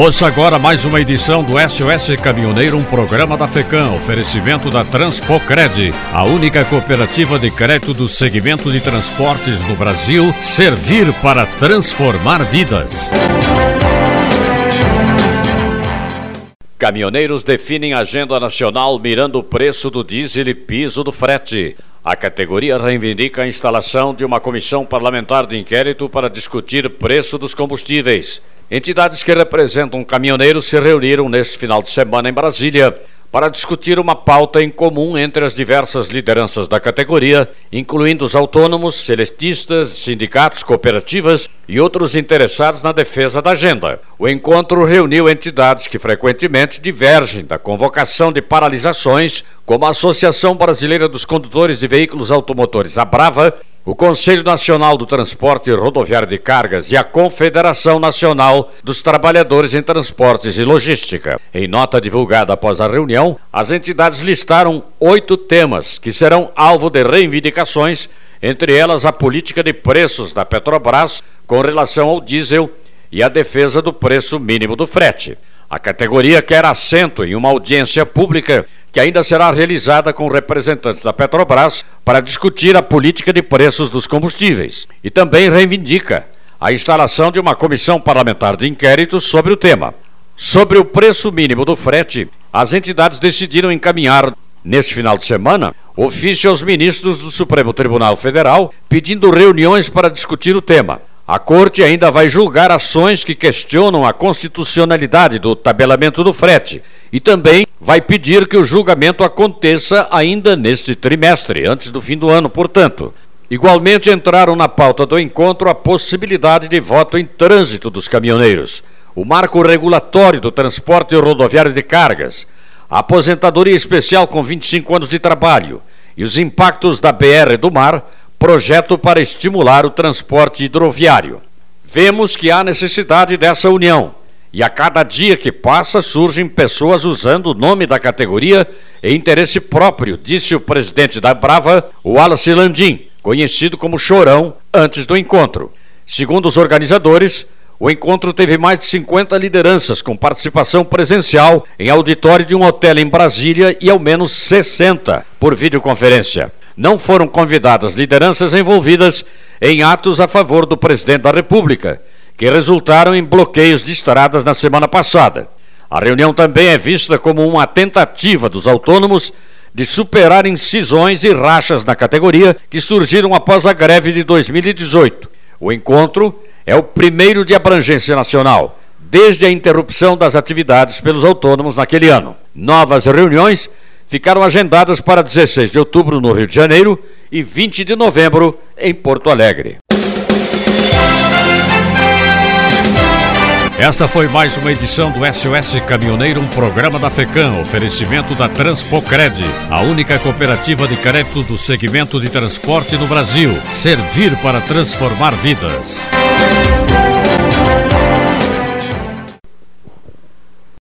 Ouça agora mais uma edição do SOS Caminhoneiro, um programa da FECAM, oferecimento da Transpocred, a única cooperativa de crédito do segmento de transportes no Brasil, servir para transformar vidas. Caminhoneiros definem agenda nacional mirando o preço do diesel e piso do frete. A categoria reivindica a instalação de uma comissão parlamentar de inquérito para discutir preço dos combustíveis. Entidades que representam caminhoneiros se reuniram neste final de semana em Brasília para discutir uma pauta em comum entre as diversas lideranças da categoria, incluindo os autônomos, celestistas, sindicatos, cooperativas e outros interessados na defesa da agenda. O encontro reuniu entidades que frequentemente divergem da convocação de paralisações, como a Associação Brasileira dos Condutores de Veículos Automotores, a Brava, o Conselho Nacional do Transporte Rodoviário de Cargas e a Confederação Nacional dos Trabalhadores em Transportes e Logística. Em nota divulgada após a reunião, as entidades listaram oito temas que serão alvo de reivindicações, entre elas a política de preços da Petrobras com relação ao diesel e a defesa do preço mínimo do frete. A categoria quer assento em uma audiência pública que ainda será realizada com representantes da Petrobras para discutir a política de preços dos combustíveis e também reivindica a instalação de uma comissão parlamentar de inquérito sobre o tema. Sobre o preço mínimo do frete, as entidades decidiram encaminhar, neste final de semana, ofício aos ministros do Supremo Tribunal Federal pedindo reuniões para discutir o tema. A Corte ainda vai julgar ações que questionam a constitucionalidade do tabelamento do frete e também vai pedir que o julgamento aconteça ainda neste trimestre, antes do fim do ano, portanto. Igualmente entraram na pauta do encontro a possibilidade de voto em trânsito dos caminhoneiros, o marco regulatório do transporte rodoviário de cargas, a aposentadoria especial com 25 anos de trabalho e os impactos da BR do mar, projeto para estimular o transporte hidroviário. Vemos que há necessidade dessa união e a cada dia que passa surgem pessoas usando o nome da categoria em interesse próprio, disse o presidente da Brava, Wallace Landim, conhecido como Chorão, antes do encontro. Segundo os organizadores, o encontro teve mais de 50 lideranças com participação presencial em auditório de um hotel em Brasília e ao menos 60 por videoconferência. Não foram convidadas lideranças envolvidas em atos a favor do presidente da República que resultaram em bloqueios de estradas na semana passada. A reunião também é vista como uma tentativa dos autônomos de superar incisões e rachas na categoria que surgiram após a greve de 2018. O encontro é o primeiro de abrangência nacional, desde a interrupção das atividades pelos autônomos naquele ano. Novas reuniões ficaram agendadas para 16 de outubro no Rio de Janeiro e 20 de novembro em Porto Alegre. Esta foi mais uma edição do SOS Caminhoneiro, um programa da FECAM, oferecimento da Transpocred, a única cooperativa de crédito do segmento de transporte no Brasil. Servir para transformar vidas.